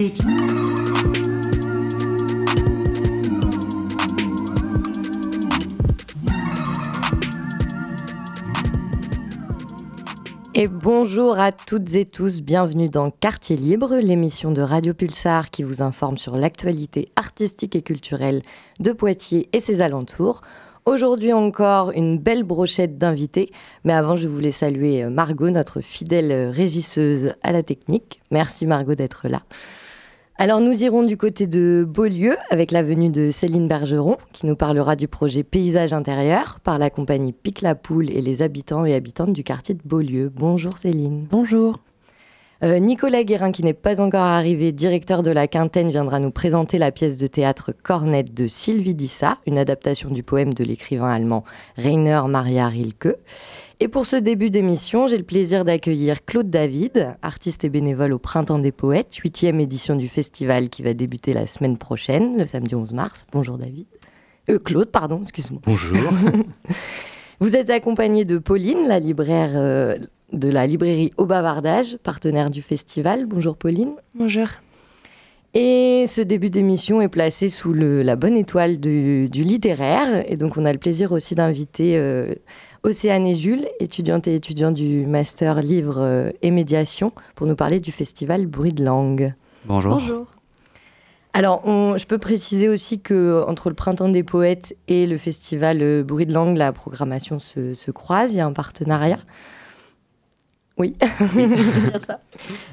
Et bonjour à toutes et tous, bienvenue dans Quartier Libre, l'émission de Radio Pulsar qui vous informe sur l'actualité artistique et culturelle de Poitiers et ses alentours. Aujourd'hui encore, une belle brochette d'invités, mais avant je voulais saluer Margot, notre fidèle régisseuse à la technique. Merci Margot d'être là. Alors nous irons du côté de Beaulieu avec la venue de Céline Bergeron qui nous parlera du projet Paysage intérieur par la compagnie Pique la Poule et les habitants et habitantes du quartier de Beaulieu. Bonjour Céline. Bonjour. Euh, Nicolas Guérin, qui n'est pas encore arrivé, directeur de la Quintaine, viendra nous présenter la pièce de théâtre Cornette de Sylvie Dissa, une adaptation du poème de l'écrivain allemand Rainer Maria Rilke. Et pour ce début d'émission, j'ai le plaisir d'accueillir Claude David, artiste et bénévole au Printemps des Poètes, huitième édition du festival qui va débuter la semaine prochaine, le samedi 11 mars. Bonjour David. Euh, Claude, pardon, excuse-moi. Bonjour. Vous êtes accompagné de Pauline, la libraire euh, de la librairie Au Bavardage, partenaire du festival. Bonjour Pauline. Bonjour. Et ce début d'émission est placé sous le, la bonne étoile du, du, littéraire. Et donc on a le plaisir aussi d'inviter... Euh, Océane et Jules, étudiantes et étudiants du master livre euh, et médiation, pour nous parler du festival Bruit de langue. Bonjour. Bonjour. Alors, on, je peux préciser aussi que entre le Printemps des poètes et le festival euh, Bruit de langue, la programmation se, se croise. Il y a un partenariat. Oui, bien ça.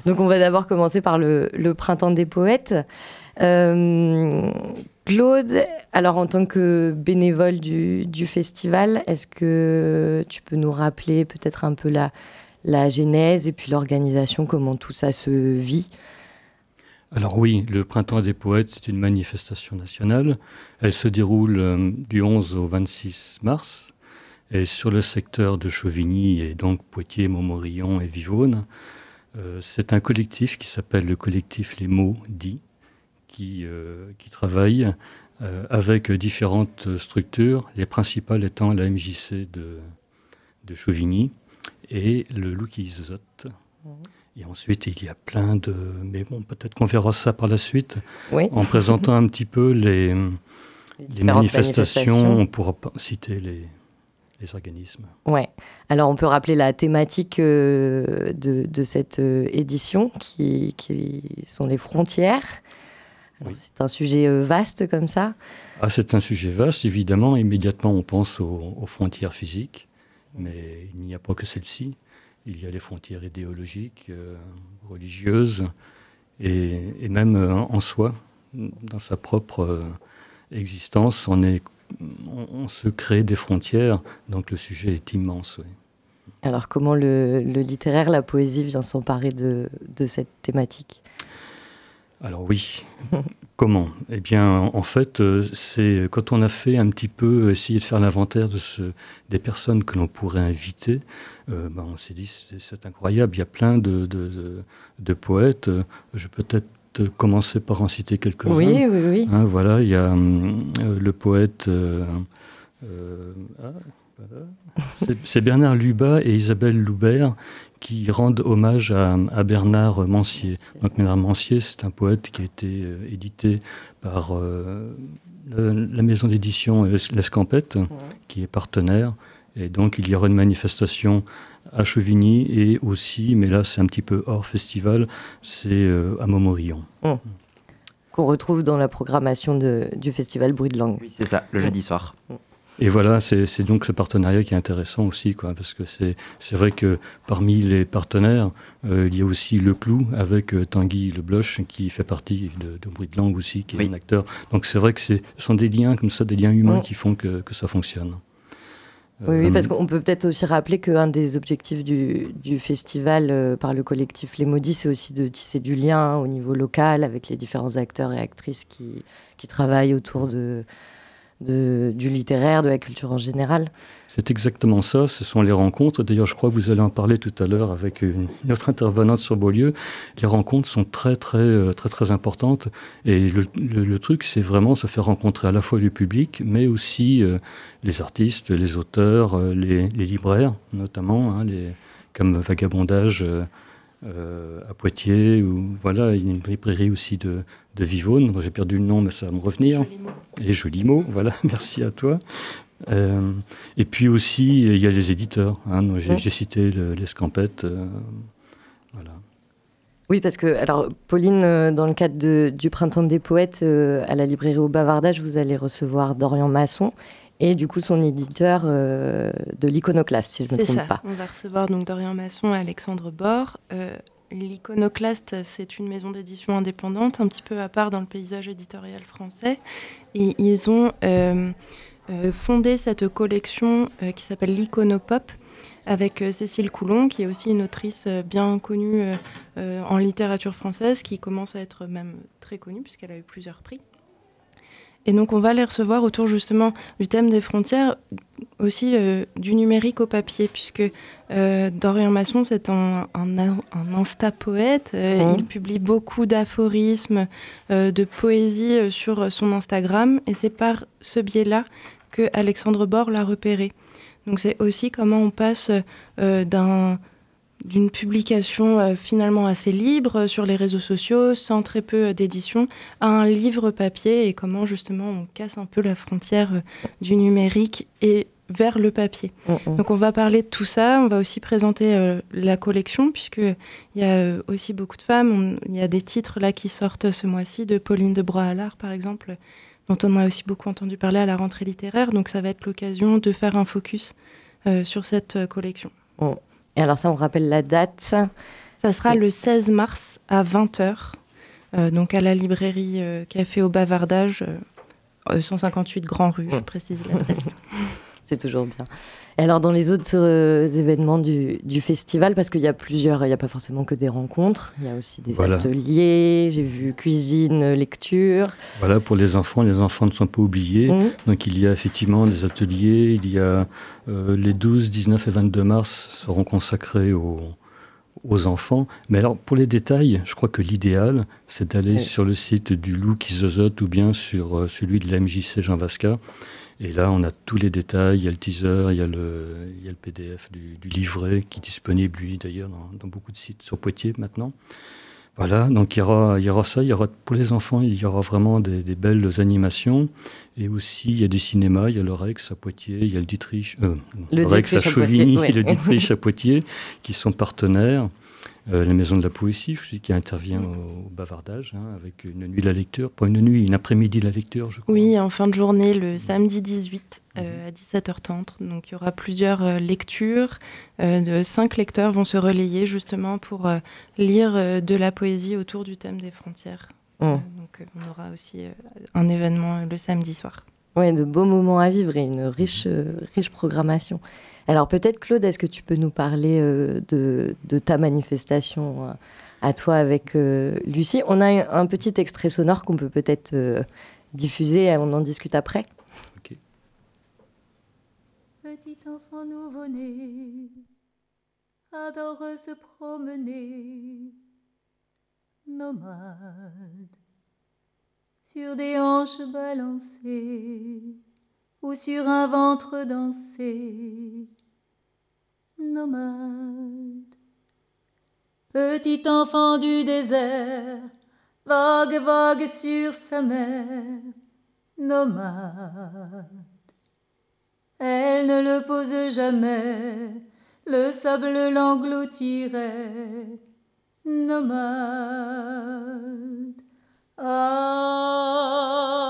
Donc, on va d'abord commencer par le, le Printemps des poètes. Euh, Claude, alors en tant que bénévole du, du festival, est-ce que tu peux nous rappeler peut-être un peu la, la genèse et puis l'organisation, comment tout ça se vit? Alors oui, le Printemps des Poètes, c'est une manifestation nationale. Elle se déroule euh, du 11 au 26 mars. Et sur le secteur de Chauvigny et donc Poitiers, Montmorillon et Vivonne, euh, c'est un collectif qui s'appelle le collectif Les Mots Dits qui, euh, qui travaillent euh, avec différentes structures, les principales étant la MJC de, de Chauvigny et le Loukizot. Mmh. Et ensuite, il y a plein de... Mais bon, peut-être qu'on verra ça par la suite, oui. en présentant un petit peu les, les, les manifestations. manifestations. On pourra citer les, les organismes. Ouais. Alors on peut rappeler la thématique euh, de, de, cette euh, édition qui, qui, sont les frontières. Oui. C'est un sujet euh, vaste comme ça ah, C'est un sujet vaste, évidemment. Immédiatement, on pense aux, aux frontières physiques, mais il n'y a pas que celles-ci. Il y a les frontières idéologiques, religieuses, et, et même en soi, dans sa propre existence, on, est, on, on, se crée des frontières, donc le sujet est immense. Oui. Alors comment le, le, littéraire, la poésie vient s'emparer de, de cette thématique? Alors oui. Comment? Eh bien, en fait, euh, c'est quand on a fait un petit peu essayer de faire l'inventaire de ce, des personnes que l'on pourrait inviter, euh, ben, on s'est dit c'est incroyable. Il y a plein de, de, de, de poètes. Je peux peut-être commencer par en citer quelques-uns. Oui, oui, oui. Hein, voilà, il y a euh, le poète. Euh, ah, voilà. C'est Bernard Lubat et Isabelle Loubert qui rendent hommage à, à Bernard Mancier. Donc Bernard Mancier, c'est un poète qui a été euh, édité par euh, le, la maison d'édition L'Escampette, ouais. qui est partenaire. Et donc il y aura une manifestation à Chevigny et aussi, mais là c'est un petit peu hors festival, c'est euh, à Montmorillon. Mmh. Qu'on retrouve dans la programmation de, du festival Bruit de langue. Oui, c'est ça, le jeudi soir. Mmh. Et voilà, c'est donc ce partenariat qui est intéressant aussi, quoi, parce que c'est vrai que parmi les partenaires, euh, il y a aussi Le Clou avec euh, Tanguy Le Bloch qui fait partie de, de Bruit de Langue aussi, qui oui. est un acteur. Donc c'est vrai que ce sont des liens comme ça, des liens humains mmh. qui font que, que ça fonctionne. Oui, oui, parce qu'on peut peut-être aussi rappeler qu'un des objectifs du, du festival euh, par le collectif Les Maudits, c'est aussi de tisser du lien au niveau local avec les différents acteurs et actrices qui, qui travaillent autour de, du littéraire, de la culture en général. C'est exactement ça, ce sont les rencontres. D'ailleurs, je crois que vous allez en parler tout à l'heure avec une, autre intervenante sur Beaulieu. Les rencontres sont très, très, euh, très, très importantes. Et le, truc, c'est vraiment se faire rencontrer à la fois le public, mais aussi euh, les artistes, les auteurs, euh, les, libraires, notamment, hein, comme Vagabondage. À Poitiers, ou voilà, une librairie aussi de, de Vivonne, j'ai perdu le nom, mais ça va me revenir. Et joli mot, voilà, merci à toi. et puis aussi, il y a les éditeurs. Hein, j'ai cité l'Escampette. voilà. Oui, parce que, alors, Pauline, euh, dans le cadre du Printemps des Poètes, euh, à la librairie au Bavardage, vous allez recevoir Dorian Masson et du coup son éditeur euh, de l'iconoclaste, si je ne me trompe ça. pas. On va recevoir donc Dorian Masson et Alexandre Bord. L'iconoclaste, c'est une maison d'édition indépendante, un petit peu à part dans le paysage éditorial français. Et ils ont fondé cette collection qui s'appelle l'Iconopop, avec euh, Cécile Coulon, qui est aussi une autrice euh, bien connue euh, en littérature française, qui commence à être même très connue puisqu'elle a eu plusieurs prix. Et donc on va les recevoir autour justement du thème des frontières, aussi du numérique au papier, puisque Dorian Masson, c'est un, un, insta-poète. Mmh. Il publie beaucoup d'aphorismes, de poésie sur son Instagram, et c'est par ce biais-là que Alexandre Bord l'a repéré. Donc c'est aussi comment on passe euh, d'une publication euh, finalement assez libre sur les réseaux sociaux, sans très peu d'édition, à un livre papier et comment justement on casse un peu la frontière euh, du numérique et vers le papier. Mm, mm. Donc on va parler de tout ça, on va aussi présenter la collection puisqu'il y a aussi beaucoup de femmes, il y a des titres là qui sortent ce mois-ci de Pauline de Broalard par exemple dont on a aussi beaucoup entendu parler à la rentrée littéraire. Donc ça va être l'occasion de faire un focus euh, sur cette euh, collection. Et alors ça, on rappelle la date Ça sera le 16 mars à 20h, euh, donc à la librairie Café au Bavardage, 158 Grand Rue, je précise l'adresse. C'est toujours bien. Et alors, dans les autres euh, événements du, festival, parce qu'il y a plusieurs, il n'y a pas forcément que des rencontres, il y a aussi des ateliers, j'ai vu cuisine, lecture. Voilà, pour les enfants, les enfants ne sont pas oubliés. Mmh. Donc, il y a effectivement des ateliers, il y a euh, les 12, 19 et 22 mars seront consacrés aux, aux enfants. Mais alors, pour les détails, je crois que l'idéal, c'est d'aller sur le site du Loup qui zozote ou bien sur euh, celui de la MJC Jean Vasca. Et là, on a tous les détails. Il y a le teaser, il y a le, il y a le PDF du, livret qui est disponible, lui, d'ailleurs, dans, beaucoup de sites sur Poitiers maintenant. Voilà, donc il y, aura, il y aura ça. Il y aura, pour les enfants, il y aura vraiment des, belles animations. Et aussi, il y a des cinémas. Il y a le Rex à Poitiers, il y a le Dietrich, euh, le, Rex à Chauvigny et le Dietrich à Poitiers qui sont partenaires. Euh, la Maison de la Poésie, je qui intervient au, bavardage, hein, avec une nuit de la lecture. Pas une nuit, une après-midi de la lecture, je crois. Oui, en fin de journée, le samedi 18 euh, à 17h30. Donc il y aura plusieurs euh, lectures. de cinq lecteurs vont se relayer justement pour lire de la poésie autour du thème des frontières. Mmh. donc on aura aussi un événement le samedi soir. Oui, de beaux moments à vivre et une riche, riche programmation. Alors peut-être Claude, est-ce que tu peux nous parler euh, de, ta manifestation euh, à toi avec euh, Lucie? On a un, petit extrait sonore qu'on peut peut-être diffuser, et on en discute après. Petit enfant nouveau-né, adore se promener, nomade, sur des hanches balancées ou sur un ventre dansé nomade. Petit enfant du désert, vague, vague sur sa mer, nomade. Elle ne le pose jamais, le sable l'engloutirait, nomade. Ah.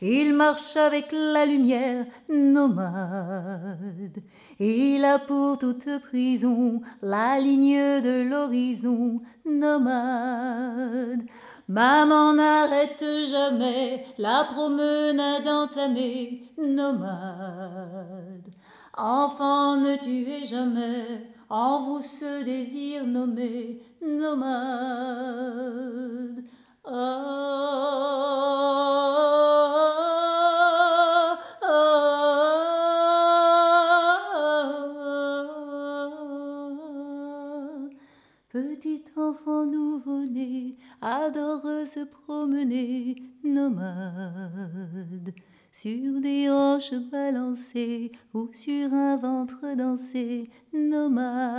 Il marche avec la lumière, nomade. Il a pour toute prison la ligne de l'horizon, nomade. Maman n'arrête jamais la promenade entamée, nomade. Enfant, ne tuez jamais en vous ce désir nommé, nomade. Petit enfant nouveau-né adore se promener nomade sur des hanches balancées ou sur un ventre dansé, nomade.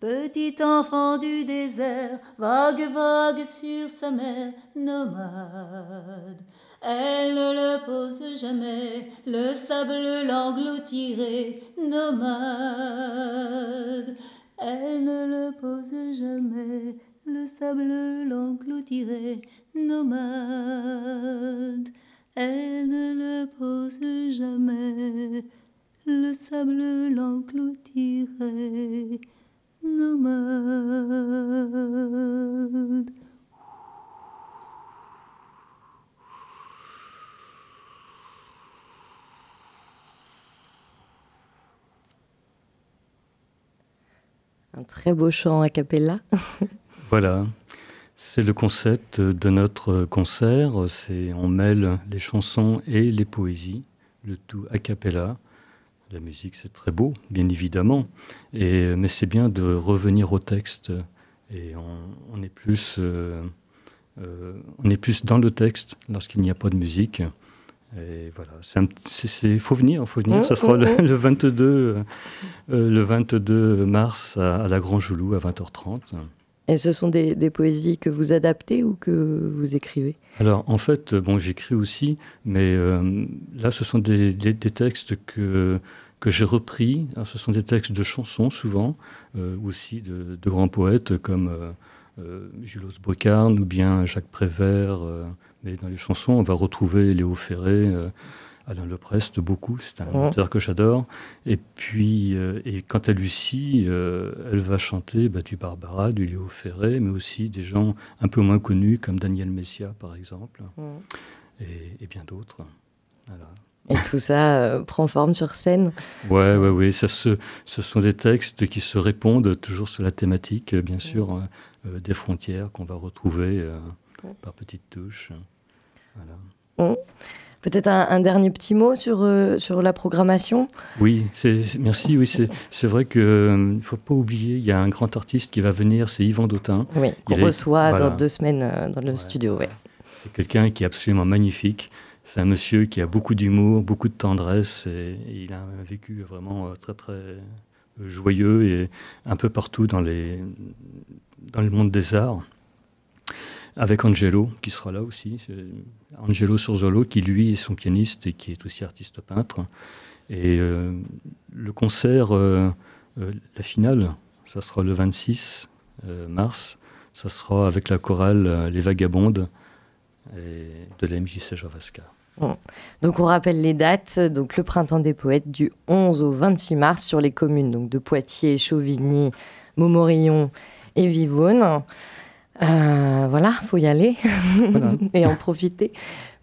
Petit enfant du désert, vague, vague sur sa mère, nomade. Elle ne le pose jamais, le sable l'engloutirait, nomade. Elle ne le pose jamais, le sable l'engloutirait, nomade. Elle ne le pose jamais, le sable l'engloutirait, nomade. Un très beau chant a cappella. voilà. C'est le concept de notre concert. C'est on mêle les chansons et les poésies, le tout a cappella. La musique, c'est très beau, bien évidemment, et, mais c'est bien de revenir au texte. Et on, est plus, euh, euh, on est plus dans le texte lorsqu'il n'y a pas de musique. Et voilà, il faut venir, faut venir. Mmh, ça sera mmh, le, 22, mmh. euh, le 22 mars à, à la Grand Joulou à 20h30. Et ce sont des, poésies que vous adaptez ou que vous écrivez? Alors en fait, bon, j'écris aussi, mais euh, là ce sont des, textes que, que j'ai repris. ce sont des textes de chansons souvent, euh, aussi de, grands poètes comme euh, Julos Bocarne ou bien Jacques Prévert. mais dans les chansons, on va retrouver Léo Ferré. Alain Leprest, beaucoup, c'est un mmh. auteur que j'adore. Et puis, euh, et quant à Lucie, euh, elle va chanter bah, du Barbara, du Léo Ferré, mais aussi des gens un peu moins connus comme Daniel Messia, par exemple, mmh. et, bien d'autres. Et tout ça euh, prend forme sur scène Ouais, ouais. Ça ce sont des textes qui se répondent toujours sur la thématique, bien mmh. sûr, des frontières qu'on va retrouver par petites touches. Voilà. Peut-être un, dernier petit mot sur, euh, sur la programmation Oui, merci. Oui, c'est vrai qu'il ne faut pas oublier, il y a un grand artiste qui va venir, c'est Yvan Dautin. Oui, qu'on reçoit dans deux semaines euh, dans le studio. Ouais. C'est quelqu'un qui est absolument magnifique. C'est un monsieur qui a beaucoup d'humour, beaucoup de tendresse et, il a un vécu vraiment euh, très très joyeux et un peu partout dans, les, dans le monde des arts avec Angelo qui sera là aussi. Angelo Surzolo qui lui est son pianiste et qui est aussi artiste peintre. Et euh, le concert, euh, euh, la finale, ça sera le 26 mars. Ça sera avec la chorale Les Vagabondes de la MJC Javasca. Donc on rappelle les dates. Donc le printemps des poètes du 11 au 26 mars sur les communes donc de Poitiers, Chauvigny, Montmorillon et Vivonne. Euh, voilà, faut y aller et en profiter.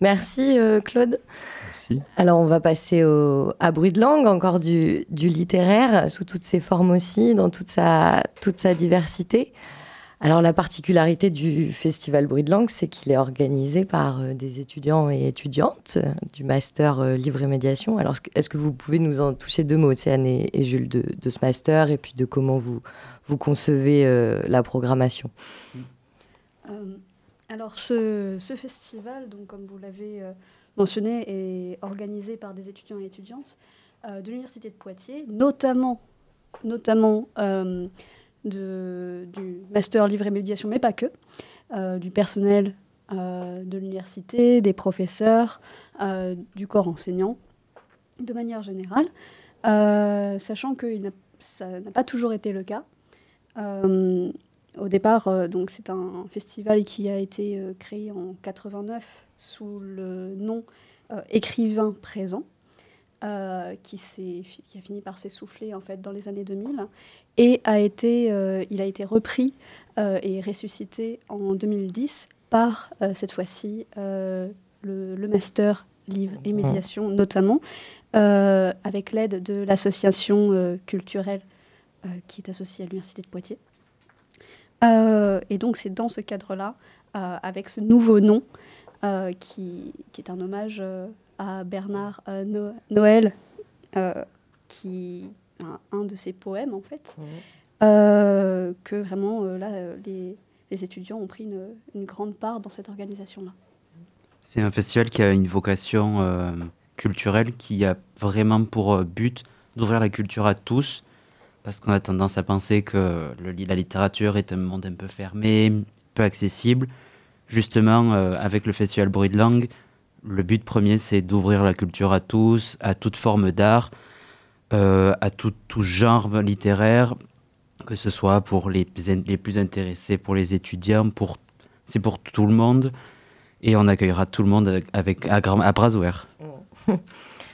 Merci euh, Claude. Merci. Alors on va passer au, à Bruit de langue, encore du, littéraire, sous toutes ses formes aussi, dans toute sa, toute sa diversité. Alors la particularité du festival Bruit de langue, c'est qu'il est organisé par euh, des étudiants et étudiantes du master livre et médiation. Alors est-ce que vous pouvez nous en toucher deux mots, Océane et, Jules, de, ce master et puis de comment vous, vous concevez la programmation? Euh, alors ce, festival, donc, comme vous l'avez euh, mentionné, est organisé par des étudiants et étudiantes euh, de l'Université de Poitiers, notamment, du master livre et médiation, mais pas que, du personnel de l'université, des professeurs, du corps enseignant, de manière générale, sachant que ça n'a pas toujours été le cas. Au départ, euh, donc c'est un festival qui a été euh, créé en 89 sous le nom euh, Écrivain présent, qui, qui, a fini par s'essouffler en fait dans les années 2000 et a été, il a été repris et ressuscité en 2010 par cette fois-ci le, master livre et médiation notamment, avec l'aide de l'association culturelle qui est associée à l'Université de Poitiers. Euh, et donc c'est dans ce cadre-là, euh, avec ce nouveau nom, euh, qui, qui, est un hommage à Bernard Noël, qui un, un, de ses poèmes en fait, que vraiment, là, les, étudiants ont pris une, grande part dans cette organisation-là. C'est un festival qui a une vocation culturelle, qui a vraiment pour but d'ouvrir la culture à tous, parce qu'on a tendance à penser que la littérature est un monde un peu fermé, peu accessible. Justement, avec le festival Bruit de langue, le but premier, c'est d'ouvrir la culture à tous, à toute forme d'art, euh, à tout, genre littéraire, que ce soit pour les, les plus intéressés, pour les étudiants, pour, c'est pour tout le monde. Et on accueillera tout le monde avec, à, à bras ouverts.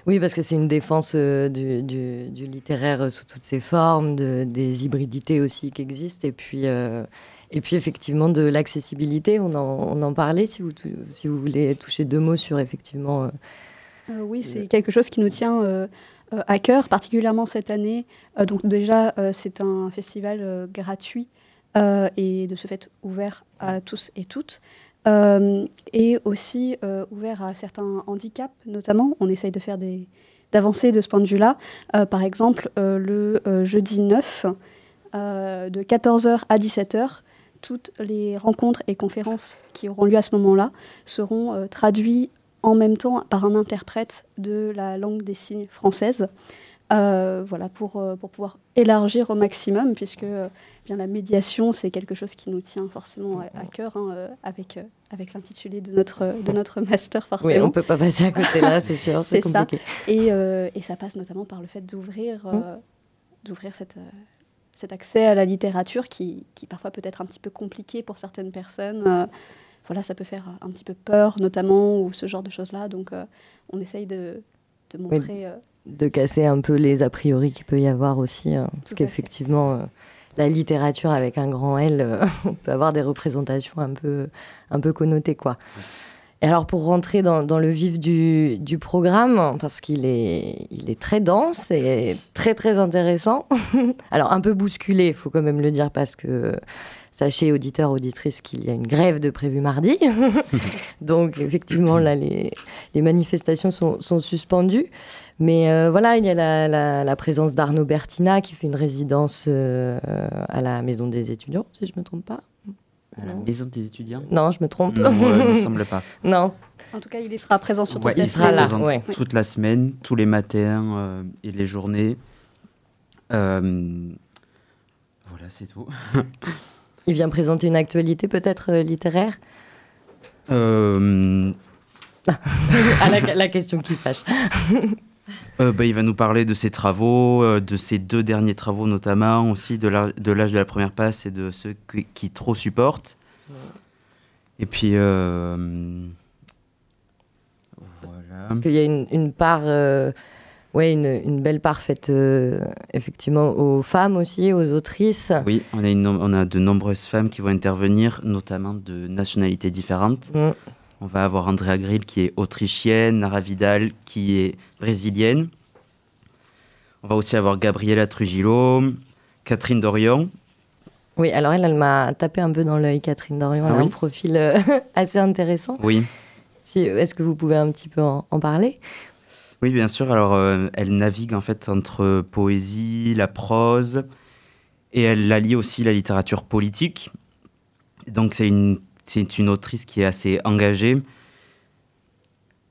Oui, parce que c'est une défense euh, du, du, littéraire sous toutes ses formes, de, des hybridités aussi qui existent. Et puis, euh, et puis effectivement de l'accessibilité, on en, on en, parlait, si vous, si vous voulez toucher deux mots sur effectivement... Euh, euh, oui, c'est quelque chose qui nous tient euh, à cœur, particulièrement cette année. donc déjà, c'est un festival gratuit et de ce fait ouvert à tous et toutes. Et aussi ouvert à certains handicaps, notamment. On essaye de faire des d'avancer de ce point de vue-là. par exemple, le jeudi 9, de 14h à 17h, toutes les rencontres et conférences qui auront lieu à ce moment-là seront euh, traduites en même temps par un interprète de la langue des signes française. Euh, voilà, pour, euh, pour pouvoir élargir au maximum, puisque bien, la médiation, c'est quelque chose qui nous tient forcément à, cœur, hein, avec, avec l'intitulé de notre, de notre master, forcément. Oui, on ne peut pas passer à côté là, c'est sûr, c'est compliqué. Ça. Et, et, ça passe notamment par le fait d'ouvrir mmh. d'ouvrir cette, cet accès à la littérature qui, qui parfois peut être un petit peu compliqué pour certaines personnes. Euh, voilà, ça peut faire un petit peu peur, notamment, ou ce genre de choses-là. Donc, euh, on essaye de, de montrer. Euh, de casser un peu les a priori qu'il peut y avoir aussi. Hein, parce qu'effectivement, la littérature avec un grand L, on peut avoir des représentations un peu, un peu connotées, quoi. Et alors pour rentrer dans, le vif du, programme, parce qu'il est, est très dense et très très intéressant, alors un peu bousculé, il faut quand même le dire, parce que sachez auditeurs, auditrices qu'il y a une grève de prévu mardi. Donc effectivement là les, manifestations sont, suspendues. Mais euh, voilà, il y a la, présence d'Arnaud Bertina qui fait une résidence euh, à la Maison des étudiants, si je ne me trompe pas. À la maison des étudiants? Non, je me trompe. Non, il ne me semble pas. Non. En tout cas, il sera présent sur toute ouais, la il sera Présent toute la semaine, tous les matins euh, et les journées. Euh, voilà, c'est tout. il vient présenter une actualité peut-être euh, littéraire euh... ah, la, la, question qui fâche. Euh, bah, il va nous parler de ses travaux, de ses deux derniers travaux notamment, aussi de l'âge de, la première passe et de ceux qui, trop supportent. Et puis... Euh, voilà. Parce qu'il y a une, part... Ouais, une, belle part faite effectivement aux femmes aussi, aux autrices. Oui, on a, on a de nombreuses femmes qui vont intervenir, notamment de nationalités différentes. Mm. On va avoir Andrea Grill qui est autrichienne, Nara Vidal qui est brésilienne. On va aussi avoir Gabriela Trujillo, Catherine Dorion. Oui, alors elle, elle m'a tapé un peu dans l'œil, Catherine Dorion. Elle a ah un profil euh, assez intéressant. Oui. Si, Est-ce que vous pouvez un petit peu en, parler? Oui, bien sûr. Alors, euh, elle navigue en fait entre poésie, la prose, et elle allie aussi la littérature politique. Donc, c'est une c'est une autrice qui est assez engagée.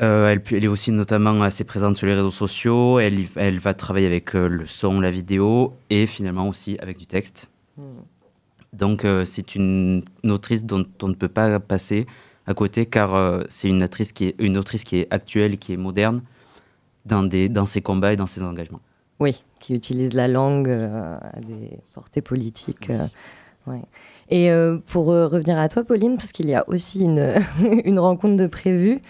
Euh, elle, elle, est aussi notamment assez présente sur les réseaux sociaux. Elle, elle va travailler avec euh, le son, la vidéo et finalement aussi avec du texte. Hmm. Donc c'est une, autrice dont on ne peut pas passer à côté car c'est une, autrice qui est, une autrice qui est actuelle, qui est moderne dans, des, dans ses combats et dans ses engagements. Oui, qui utilise la langue à des portées politiques. Ouais. Et euh, pour euh, revenir à toi, Pauline, parce qu'il y a aussi une, une rencontre de prévue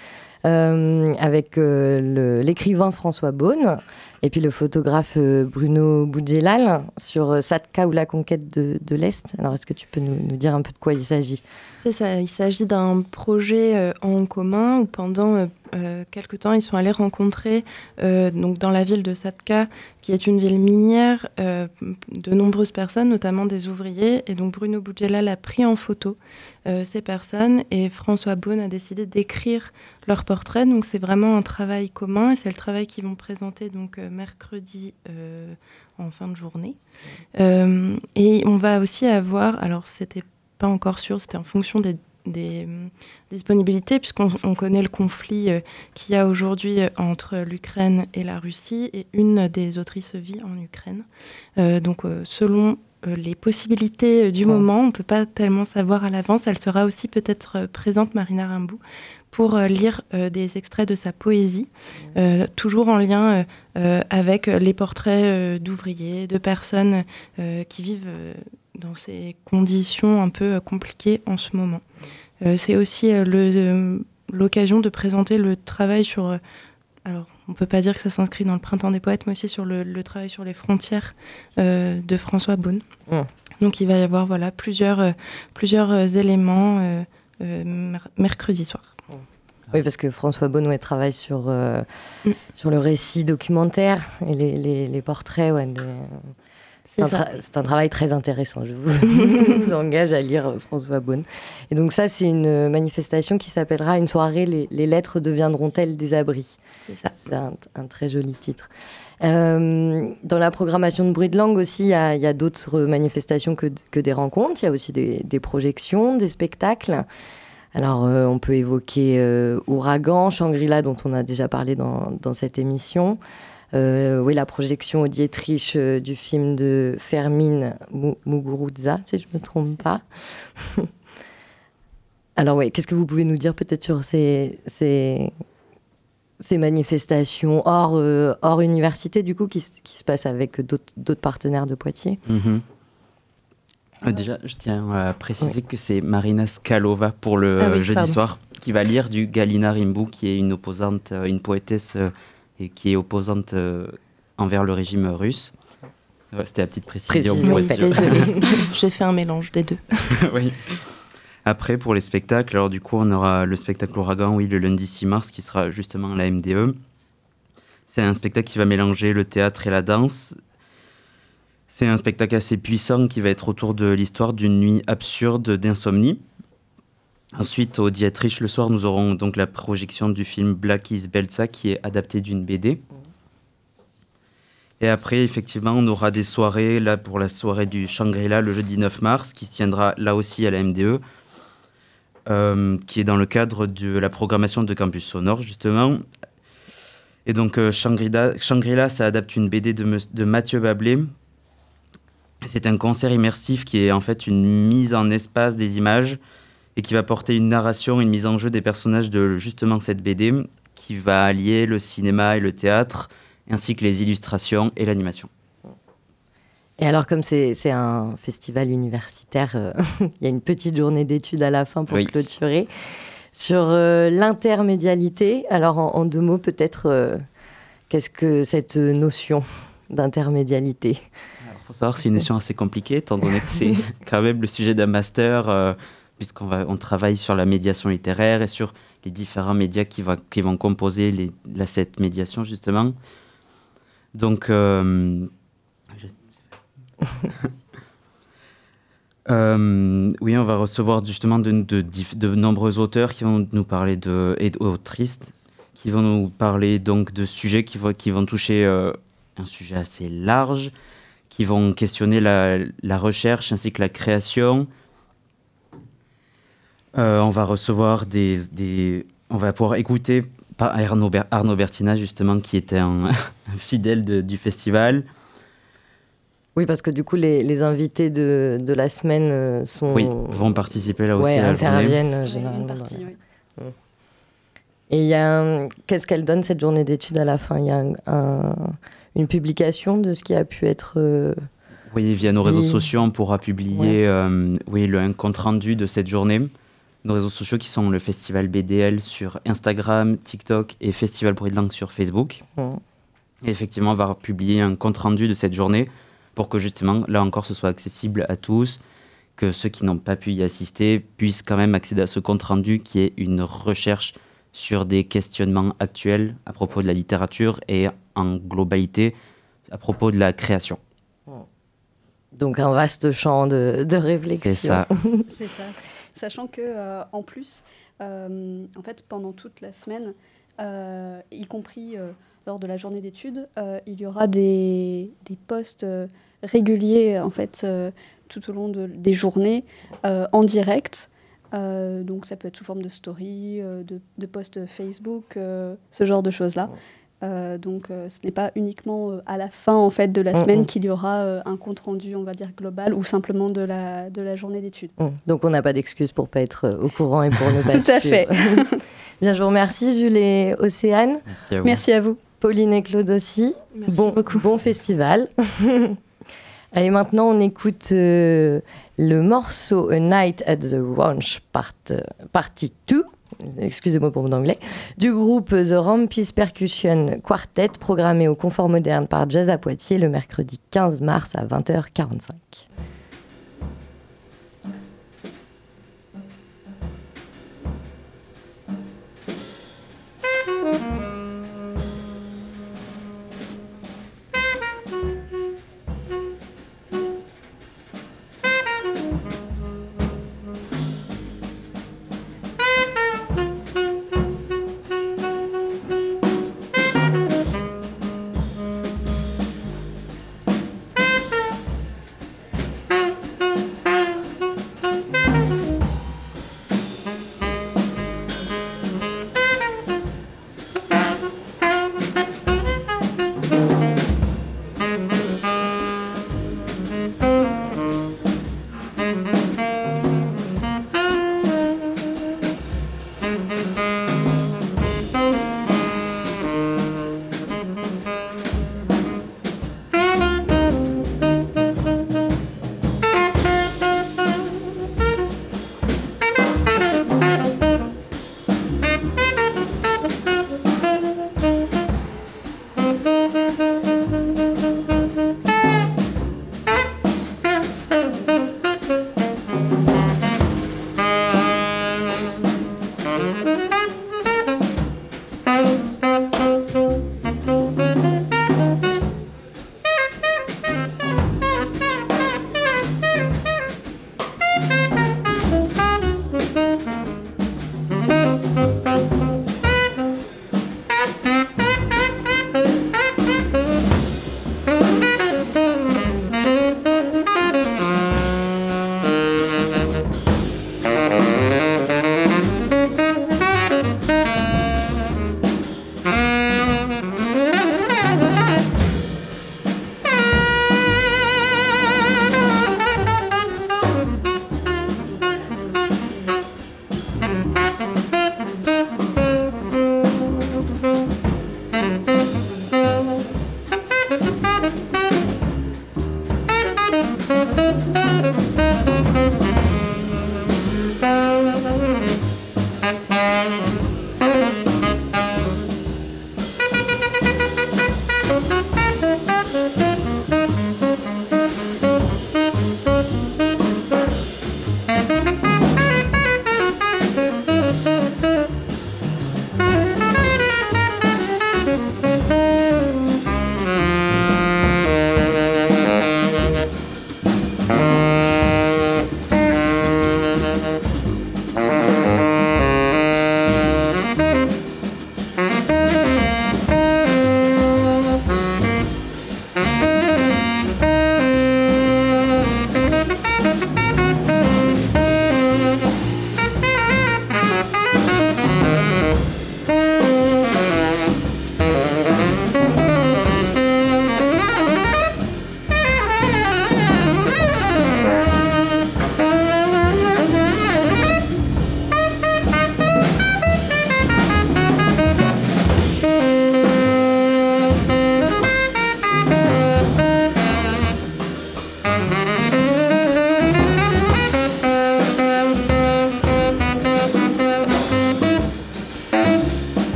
euh, avec l'écrivain François Beaune et puis le photographe Bruno Boudjelal sur Satka ou la conquête de, l'Est. Alors, est-ce que tu peux nous, dire un peu de quoi il s'agit? Ça, il s'agit d'un projet en commun où pendant euh, quelque temps, ils sont allés rencontrer euh, donc dans la ville de Satka, qui est une ville minière, euh, de nombreuses personnes, notamment des ouvriers. Et donc Bruno Boudjela a pris en photo ces personnes et François Beaune a décidé d'écrire leur portrait. Donc c'est vraiment un travail commun et c'est le travail qu'ils vont présenter donc mercredi en fin de journée. et on va aussi avoir, alors c'était pas encore sûr, c'était en fonction des des, disponibilités, puisqu'on connaît le conflit euh, qu'il y a aujourd'hui euh, entre l'Ukraine et la Russie, et une des autrices vit en Ukraine. Euh, donc, selon les possibilités du moment, on ne peut pas tellement savoir à l'avance. Elle sera aussi peut-être présente, Marina Rimbaud, pour lire des extraits de sa poésie, toujours en lien avec les portraits d'ouvriers, de personnes qui vivent dans ces conditions un peu compliquées en ce moment. Euh, c'est aussi euh, euh, l'occasion de présenter le travail sur alors on peut pas dire que ça s'inscrit dans le printemps des poètes, mais aussi sur le, travail sur les frontières de François Beaune. Mmh. Donc il va y avoir voilà plusieurs, plusieurs éléments mercredi soir. Oui, parce que François Beaune travaille sur, mmh. sur le récit documentaire et les, les, portraits ouais, c'est un, travail très intéressant. Je vous, engage à lire euh, François Beaune. Et donc ça, c'est une euh, manifestation qui s'appellera Une soirée, les, lettres deviendront-elles des abris? C'est ça. C'est un, très joli titre. Euh, dans la programmation de Bruit de Langue aussi, il y a, d'autres manifestations que, que, des rencontres. Il y a aussi des, projections, des spectacles. Alors, on peut évoquer Ouragan, Shangri-La, dont on a déjà parlé dans, dans cette émission. Euh, oui, la projection au Dietrich euh, du film de Fermine Muguruza, si je ne me trompe pas. Alors oui, qu'est-ce que vous pouvez nous dire peut-être sur ces, ces, ces manifestations hors, euh, hors université, du coup, qui, qui se passent avec d'autres partenaires de Poitiers? Mhm. Déjà, je tiens à préciser que c'est Marina Skalova pour le ah jeudi soir qui va lire du Galina Rimbu, qui est une opposante, une poétesse et qui est opposante euh, envers le régime russe. C'était la petite précision. j'ai fait un mélange des deux. oui. Après, pour les spectacles, alors du coup, on aura le spectacle Ouragan, oui, le lundi 6 mars, qui sera justement à la MDE. C'est un spectacle qui va mélanger le théâtre et la danse. C'est un spectacle assez puissant qui va être autour de l'histoire d'une nuit absurde d'insomnie. Ensuite, au Dietrich, le soir, nous aurons donc la projection du film Black is Belza, qui est adapté d'une BD. Et après, effectivement, on aura des soirées, là, pour la soirée du Shangri-La, le jeudi 9 mars, qui se tiendra là aussi à la MDE, euh, qui est dans le cadre de la programmation de Campus Sonore, justement. Et donc, euh, Shangri-La, ça adapte une BD de, de Mathieu Bablé. C'est un concert immersif qui est en fait une mise en espace des images et qui va porter une narration, une mise en jeu des personnages de justement cette BD, qui va allier le cinéma et le théâtre, ainsi que les illustrations et l'animation. Et alors, comme c'est un festival universitaire, euh, il y a une petite journée d'études à la fin pour clôturer. Sur euh, l'intermédialité, alors en, deux mots, peut-être, euh, qu'est-ce que cette notion d'intermédialité? Faut savoir c'est une notion assez compliquée, étant donné que c'est quand même le sujet d'un master puisqu'on on travaille sur la médiation littéraire et sur les différents médias qui, va, qui vont composer les, la, cette médiation, justement. Donc, euh, euh, oui, on va recevoir justement de, de, de, nombreux auteurs qui vont nous parler de, et autrices, qui vont nous parler donc de sujets qui vont, qui vont toucher euh, un sujet assez large, qui vont questionner la, la recherche ainsi que la création, euh, on va recevoir des, des, On va pouvoir écouter Arnaud, Arnaud Bertina, justement, qui était un, fidèle du festival. Oui, parce que du coup, les, invités de, de, la semaine euh, sont... Oui, vont participer là aussi. Oui, interviennent généralement. Mmh. Et il y a qu'est-ce qu'elle donne cette journée d'études à la fin? Il y a une publication de ce qui a pu être. oui, via nos réseaux sociaux, on pourra publier oui, le, un compte rendu de cette journée nos réseaux sociaux qui sont le festival BDL sur Instagram, TikTok et Festival Bruit de Langue sur Facebook. Et effectivement, on va publier un compte rendu de cette journée pour que justement, là encore, ce soit accessible à tous, que ceux qui n'ont pas pu y assister puissent quand même accéder à ce compte rendu qui est une recherche sur des questionnements actuels à propos de la littérature et en globalité à propos de la création. Donc un vaste champ de, de réflexion. C'est ça. C'est ça. Sachant que euh, en plus, euh, en fait, pendant toute la semaine, euh, y compris euh, lors de la journée d'études, euh, il y aura des, des posts euh, réguliers en fait euh, tout au long de- des journées euh, en direct. Euh, donc ça peut être sous forme de story, euh, de, de posts Facebook, euh, ce genre de choses-là. Euh, donc euh, ce n'est pas uniquement euh, à la fin en fait de la Mm, semaine mm. qu'il y aura euh, un compte rendu, on va dire global, ou simplement de la, de la journée d'études. Hum, Donc on n'a pas d'excuse pour pas être euh, au courant et pour ne pas Tout à suivre. Bien, je vous remercie Jules et Océane, Merci à vous. Merci à vous. Pauline et Claude aussi. Merci bon, beaucoup. bon festival. Allez, maintenant on écoute euh, le morceau A Night at the Ranch part, euh, Party 2, excusez-moi pour mon anglais, du groupe The Rampis Percussion Quartet, programmé au Confort Moderne par Jazz à Poitiers le mercredi 15 mars à 20h45.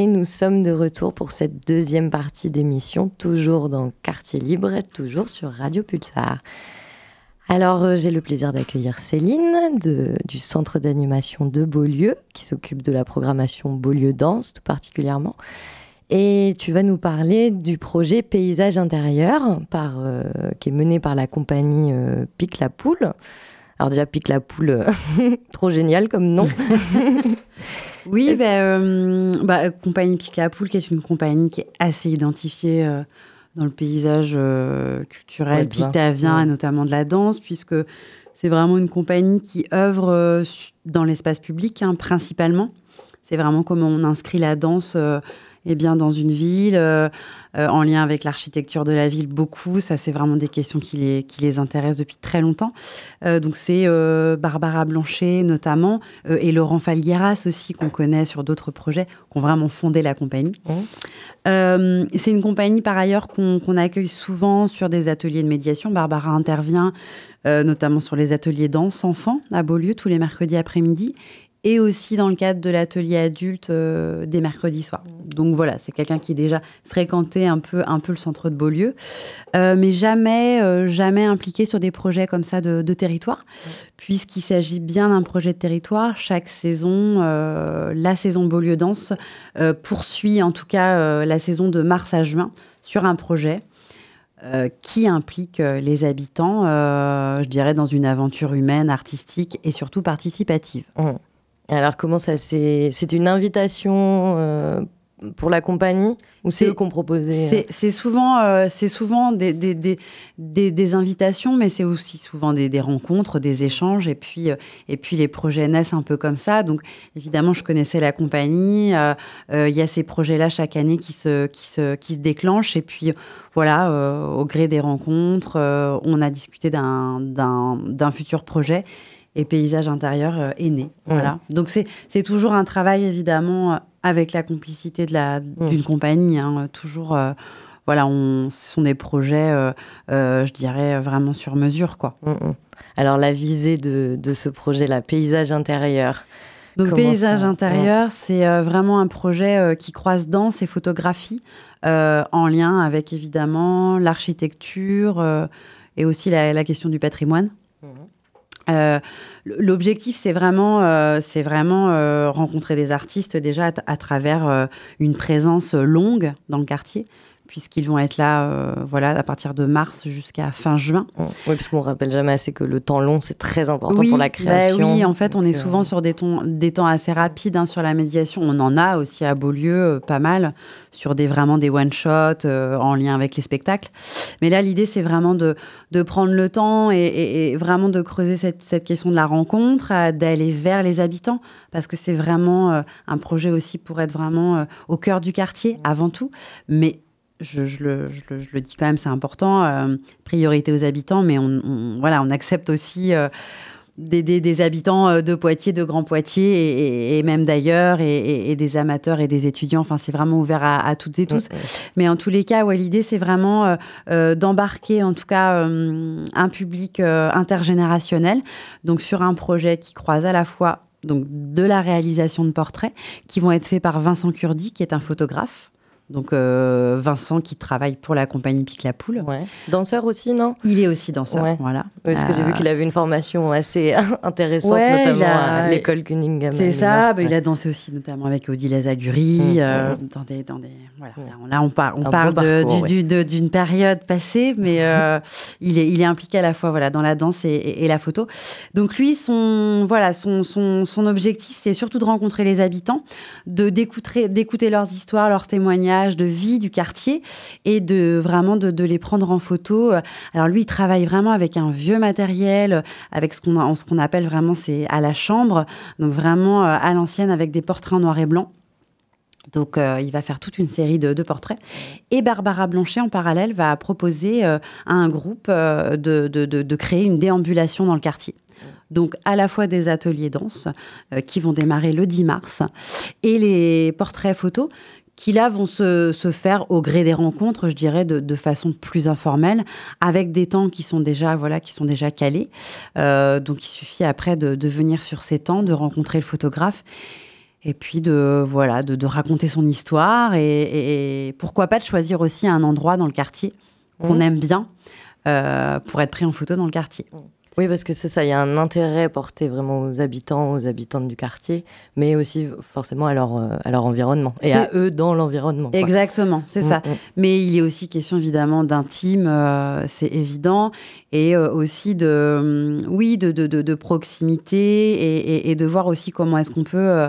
Et nous sommes de retour pour cette deuxième partie d'émission, toujours dans Quartier Libre, toujours sur Radio Pulsar. Alors, euh, j'ai le plaisir d'accueillir Céline du Centre d'animation de Beaulieu, qui s'occupe de la programmation Beaulieu Danse tout particulièrement. Et tu vas nous parler du projet Paysage intérieur, euh, qui est mené par la compagnie euh, Pique la Poule. Alors déjà, Pique la Poule, trop génial comme nom. Oui, bah, euh, bah, compagnie Pique la Poule, qui est une compagnie qui est assez identifiée euh, dans le paysage euh, culturel Ouais, pictavien, ouais. et notamment de la danse, puisque c'est vraiment une compagnie qui œuvre euh, dans l'espace public, hein, principalement. C'est vraiment comment on inscrit la danse euh, eh bien, dans une ville, euh, euh, en lien avec l'architecture de la ville, beaucoup. Ça, c'est vraiment des questions qui les, qui les intéressent depuis très longtemps. Euh, donc, c'est Barbara Blanchet, notamment, et Laurent Falgueras aussi, qu'on connaît sur d'autres projets, qui ont vraiment fondé la compagnie. Mmh. Euh, c'est une compagnie, par ailleurs, qu'on accueille souvent sur des ateliers de médiation. Barbara intervient notamment sur les ateliers danse enfants à Beaulieu tous les mercredis après-midi et aussi dans le cadre de l'atelier adulte euh, des mercredis soirs. Donc voilà, c'est quelqu'un qui déjà fréquenté un peu, un peu le centre de Beaulieu, euh, mais jamais, euh, jamais impliqué sur des projets comme ça de, de territoire, puisqu'il s'agit bien d'un projet de territoire. Chaque saison, la saison Beaulieu Danse poursuit en tout cas la saison de mars à juin sur un projet euh, qui implique euh, les habitants, euh, je dirais, dans une aventure humaine, artistique et surtout participative. Alors, comment ça s'est. C'est une invitation euh, pour la compagnie ou c'est C'est- eux qui ont proposé euh C'est c'est souvent, euh, c'est souvent des, des, des, des- invitations, mais c'est aussi souvent des, des rencontres, des échanges, et puis, euh, et puis les projets naissent un peu comme ça. Donc évidemment, je connaissais la compagnie. euh, Il y a ces projets-là chaque année qui se, qui, se, qui se déclenchent, et puis voilà, au gré des rencontres, on a discuté d'un- d'un d'un futur projet. Et Paysage intérieur euh, est né. Voilà. Donc c'est toujours un travail évidemment euh, avec la complicité de la d'une compagnie. hein, toujours, euh, voilà, on, ce sont des projets, euh, euh, je dirais vraiment sur mesure, quoi. Mm, mm. Alors, la visée de, de ce projet-là, paysage intérieur. Donc Comment paysage ça intérieur, c'est euh, vraiment un projet euh, qui croise danse et photographie euh, en lien avec évidemment l'architecture euh, et aussi la, la question du patrimoine. Euh, L'objectif, c'est vraiment, euh, euh, rencontrer des artistes déjà à, travers une présence longue dans le quartier, puisqu'ils vont être là euh, voilà, à partir de mars jusqu'à fin juin. Oui, parce qu'on rappelle jamais assez que le temps long, c'est très important pour la bah création. oui, en fait, on est euh, souvent sur des, des temps assez rapides hein, sur la médiation. On en a aussi à Beaulieu, euh, pas mal, sur des, vraiment des one-shots en lien avec les spectacles. Mais là, l'idée, c'est vraiment de, de, prendre le temps et, vraiment de creuser cette, cette, question de la rencontre, d'aller vers les habitants, parce que c'est vraiment un projet aussi pour être vraiment au cœur du quartier, avant tout. Mais je, le, dis quand même, c'est important, euh, priorité aux habitants, mais on, voilà, on accepte aussi euh, des, habitants euh, de Poitiers, de Grand Poitiers, et, même d'ailleurs, et, des amateurs et des étudiants. Enfin, c'est vraiment ouvert à, toutes et tous. Mais en tous les cas, ouais, l'idée, c'est vraiment d'embarquer, en tout cas, un public intergénérationnel, donc sur un projet qui croise à la fois donc de la réalisation de portraits qui vont être faits par Vincent Curdi, qui est un photographe, donc euh, Vincent qui travaille pour la compagnie Pique la Poule. Danseur aussi, non? Il est aussi danseur, voilà. parce que j'ai vu euh, qu'il avait une formation assez intéressante, notamment à l'école Cunningham. C'est ça, bah, il a dansé aussi notamment avec Odile Lazaguri, mm, euh, mm. dans des, dans des, voilà. Là, on, on parle d'une période passée, mais il, est, il est impliqué à la fois voilà, dans la danse et, la photo. Donc lui, son, voilà, son, son, son objectif, c'est surtout de rencontrer les habitants, d'écouter leurs histoires, leurs témoignages, de vie du quartier et de vraiment de, les prendre en photo. Alors lui, il travaille vraiment avec un vieux matériel, avec ce qu'on appelle vraiment c'est à la chambre, donc vraiment euh, à l'ancienne avec des portraits en noir et blanc. Donc, euh, il va faire toute une série de, portraits. Et Barbara Blanchet, en parallèle, va proposer euh, à un groupe de, de, créer une déambulation dans le quartier. Donc, à la fois des ateliers danse qui vont démarrer le 10 mars et les portraits photos qui là vont se, faire au gré des rencontres, je dirais, de, façon plus informelle, avec des temps qui sont déjà, voilà, qui sont déjà calés. Euh, donc il suffit après de, venir sur ces temps, de rencontrer le photographe et puis de voilà de, raconter son histoire et, pourquoi pas de choisir aussi un endroit dans le quartier qu'on mmh. aime bien euh, pour être pris en photo dans le quartier. Mmh. Oui, parce que c'est ça, il y a un intérêt porté vraiment aux habitants, aux habitantes du quartier, mais aussi forcément à leur, euh, à leur environnement et à eux dans l'environnement. Exactement, c'est ça. Mm, mm. Mais il est aussi question évidemment d'intime, euh, c'est évident, et euh, aussi de, oui, de, de, de, proximité et, et, de voir aussi comment est-ce qu'on peut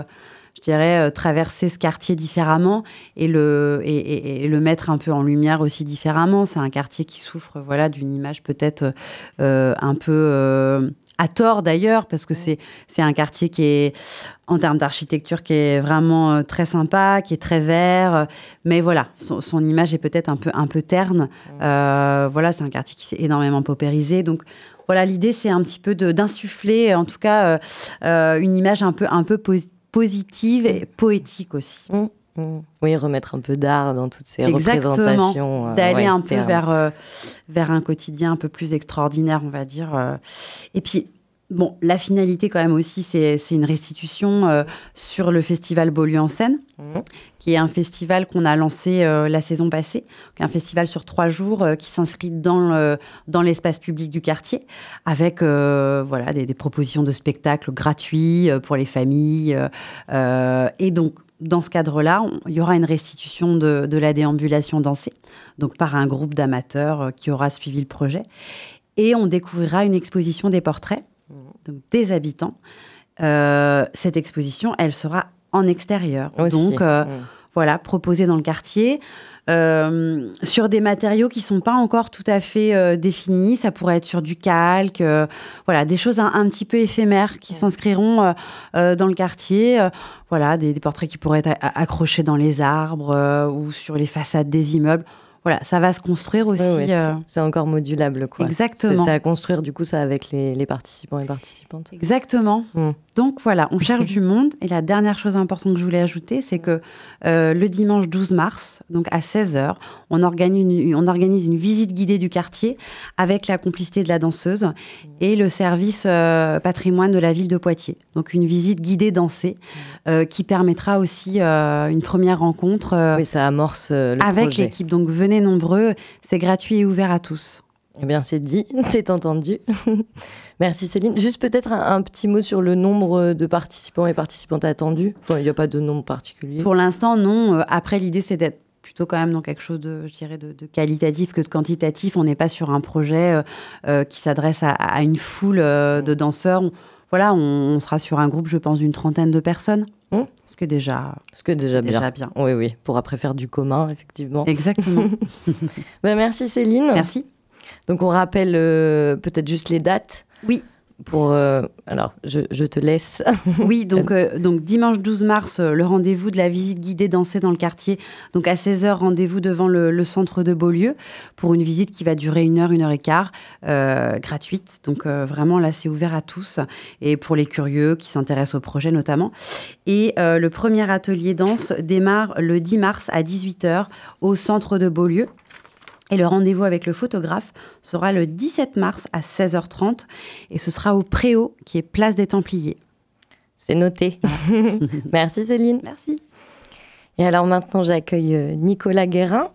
dirais, euh, traverser ce quartier différemment et le, et, le mettre un peu en lumière aussi différemment. C'est un quartier qui souffre voilà, d'une image peut-être euh, un peu euh, à tort d'ailleurs, parce que c'est, c'est un quartier qui est, en termes d'architecture, qui est vraiment très sympa, qui est très vert. Mais voilà, son, image est peut-être un peu, un peu terne. voilà, c'est un quartier qui s'est énormément paupérisé. Donc, voilà, l'idée, c'est un petit peu d'insuffler, en tout cas, une image un peu, un peu positive et poétique aussi. Mmh, mmh. Oui, remettre un peu d'art dans toutes ces représentations. Euh, D'aller un peu vers, euh, vers un quotidien un peu plus extraordinaire, on va dire. Euh. Et puis, Bon, la finalité quand même aussi, c'est une restitution euh, sur le festival Beaulieu en scène, mhm. qui est un festival qu'on a lancé euh, la saison passée, un festival sur trois jours euh, qui s'inscrit dans dans l'espace public du quartier, avec voilà des, propositions de spectacles gratuits pour les familles. et donc, dans ce cadre-là, il y aura une restitution de, de, la déambulation dansée, donc par un groupe d'amateurs qui aura suivi le projet. Et on découvrira une exposition des portraits donc des habitants. Euh, cette exposition, elle sera en extérieur. Donc, euh, voilà, proposée dans le quartier. Euh, sur des matériaux qui sont pas encore tout à fait définis. Ça pourrait être sur du calque, voilà, des choses un, petit peu éphémères qui s'inscriront dans le quartier. voilà, des, portraits qui pourraient être accrochés dans les arbres ou sur les façades des immeubles voilà, ça va se construire aussi. Euh, c'est encore modulable, quoi. Exactement. C'est à construire, du coup, ça avec les, participants et participantes. Exactement. Hmm. Donc voilà, on cherche du monde. Et la dernière chose importante que je voulais ajouter, c'est que euh, le dimanche 12 mars, donc à 16h, on organise, une, on organise une visite guidée du quartier avec la complicité de la danseuse et le service euh, patrimoine de la ville de Poitiers. Donc une visite guidée dansée qui permettra aussi une première rencontre. oui, ça amorce le avec l'équipe. Donc venez nombreux, c'est gratuit et ouvert à tous. Eh bien, c'est dit, c'est entendu. Merci Céline. Juste peut-être un, petit mot sur le nombre de participants et participantes attendus. il n'y a pas de nombre particulier. Pour l'instant, non. Euh, après, l'idée, c'est d'être plutôt quand même dans quelque chose de, je dirais, de, qualitatif que de quantitatif. On n'est pas sur un projet qui s'adresse à, une foule de danseurs. Voilà, on, sera sur un groupe, je pense, d'une trentaine de personnes. Mmh. Ce qui est déjà, ce que déjà, bien. bien. Oui, oui, pour après faire du commun, effectivement. Exactement. ben, merci Céline. Merci. Donc on rappelle peut-être juste les dates. Oui pour. Euh, alors, je, te laisse. oui, donc, euh, donc dimanche 12 mars, euh, le rendez-vous de la visite guidée danser dans le quartier. Donc à 16h, rendez-vous devant le, centre de Beaulieu pour une visite qui va durer une heure, une heure et quart, gratuite. Donc vraiment, là, c'est ouvert à tous et pour les curieux qui s'intéressent au projet notamment. Et le premier atelier danse démarre le 10 mars à 18h au centre de Beaulieu. Et le rendez-vous avec le photographe sera le 17 mars à 16h30 et ce sera au Préau qui est place des Templiers. C'est noté. Merci Céline. Merci. Et alors maintenant j'accueille euh, Nicolas Guérin.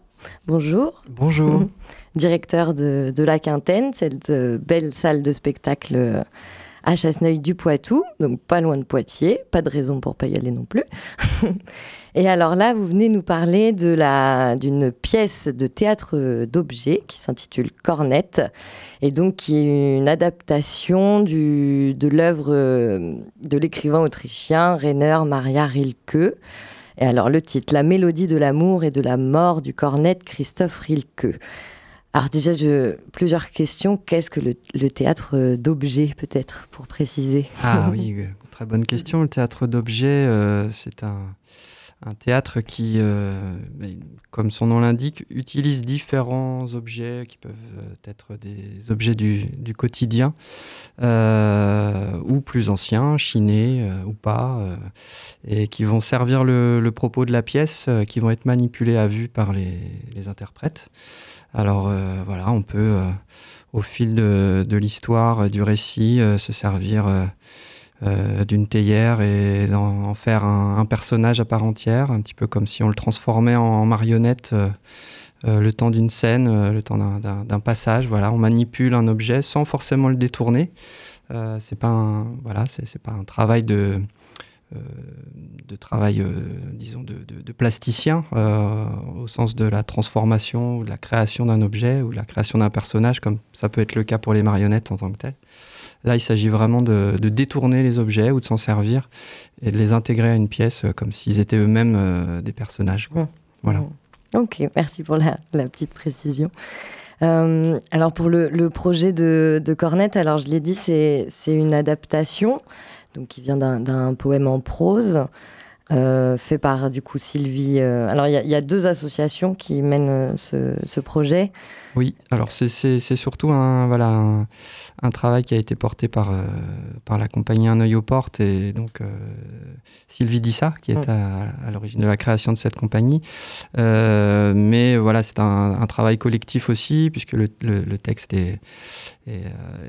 Bonjour. Bonjour. Directeur de, la Quintaine, cette euh, belle salle de spectacle euh, à Chasseneuil du Poitou, donc pas loin de Poitiers, pas de raison pour pas y aller non plus. Et alors là, vous venez nous parler de la d'une pièce de théâtre d'objets qui s'intitule Cornette et donc qui est une adaptation de l'œuvre de l'écrivain autrichien Rainer Maria Rilke. Et alors le titre, La mélodie de l'amour et de la mort du cornette Christophe Rilke. Alors déjà, je, plusieurs questions. Qu'est-ce que le, théâtre d'objets, peut-être, pour préciser? Ah oui, euh, très bonne question. Le théâtre d'objets, euh, c'est un, un, théâtre qui, euh, comme son nom l'indique, utilise différents objets qui peuvent être des objets du, du quotidien ou plus anciens, chinés ou pas, et qui vont servir le, le, propos de la pièce, qui vont être manipulés à vue par les, les interprètes. Alors euh, voilà, on peut, euh, au fil de, l'histoire, du récit, euh, se servir d'une théière et en, faire un, personnage à part entière, un petit peu comme si on le transformait en, marionnette. le temps d'une scène, le temps d'un passage. Voilà, on manipule un objet sans forcément le détourner. c'est pas voilà, c'est pas un travail de euh, de travail, euh, disons, de, plasticien, euh, au sens de la transformation ou de la création d'un objet ou de la création d'un personnage, comme ça peut être le cas pour les marionnettes en tant que tel. Là, il s'agit vraiment de, détourner les objets ou de s'en servir et de les intégrer à une pièce comme s'ils étaient eux-mêmes des personnages. Mmh. Voilà. Mmh. Ok, merci pour la, petite précision. alors pour le, projet de, de Cornette, alors je l'ai dit, c'est une adaptation qui vient d'un poème en prose. Euh, fait par du coup Sylvie. Euh, alors il y, a deux associations qui mènent euh, ce, projet. Oui, alors c'est surtout un, voilà, un, travail qui a été porté par, par la compagnie Un œil aux portes et donc Sylvie Dissa qui est mm. à, l'origine de la création de cette compagnie. mais voilà, c'est un, travail collectif aussi puisque le, le, texte est, est,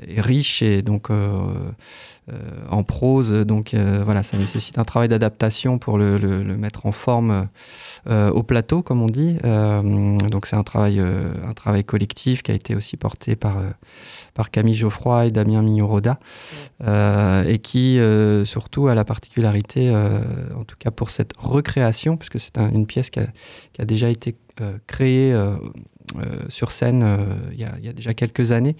est, riche et donc en prose. Donc voilà, ça nécessite un travail d'adaptation pour le, mettre en forme euh, au plateau, comme on dit. donc c'est un travail, un travail collectif qui a été aussi porté par, par Camille Geoffroy et Damien Mignoroda, et qui surtout a la particularité, en tout cas pour cette recréation, puisque c'est une pièce qui a, déjà été créée euh, sur scène euh, il y, a déjà quelques années,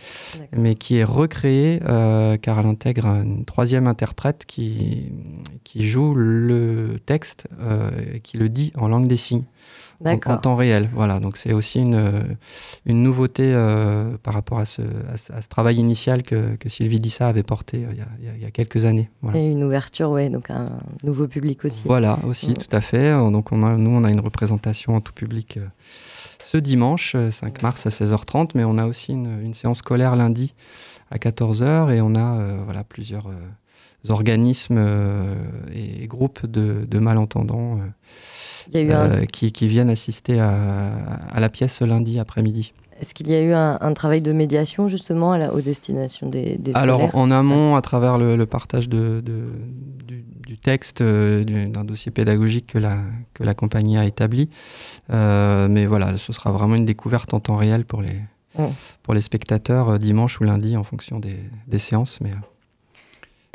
mais qui est recréée euh, car elle intègre une troisième interprète qui, qui joue le texte et qui le dit en langue des signes. En, temps réel. Voilà, donc c'est aussi une, une nouveauté par rapport à ce, à, ce, travail initial que, que Sylvie Dissa avait porté il, y a, il, y a, quelques années. Et une ouverture, ouais, donc un nouveau public aussi. Voilà, aussi, tout à fait. Donc on a, nous, on a une représentation en tout public ce dimanche 5 euh, mars à 16h30, mais on a aussi une, séance scolaire lundi à 14h et on a euh, voilà, plusieurs euh, organismes et groupes de, malentendants qui, qui, viennent assister à, à la pièce lundi après-midi. Est-ce qu'il y a eu un, travail de médiation justement à la, aux destinations des, des Alors en amont, à travers le, partage de, du, texte, euh, d'un dossier pédagogique que la, que la compagnie a établi. Euh, mais voilà, ce sera vraiment une découverte en temps réel pour les, pour les spectateurs euh, dimanche ou lundi en fonction des, des séances. Mais,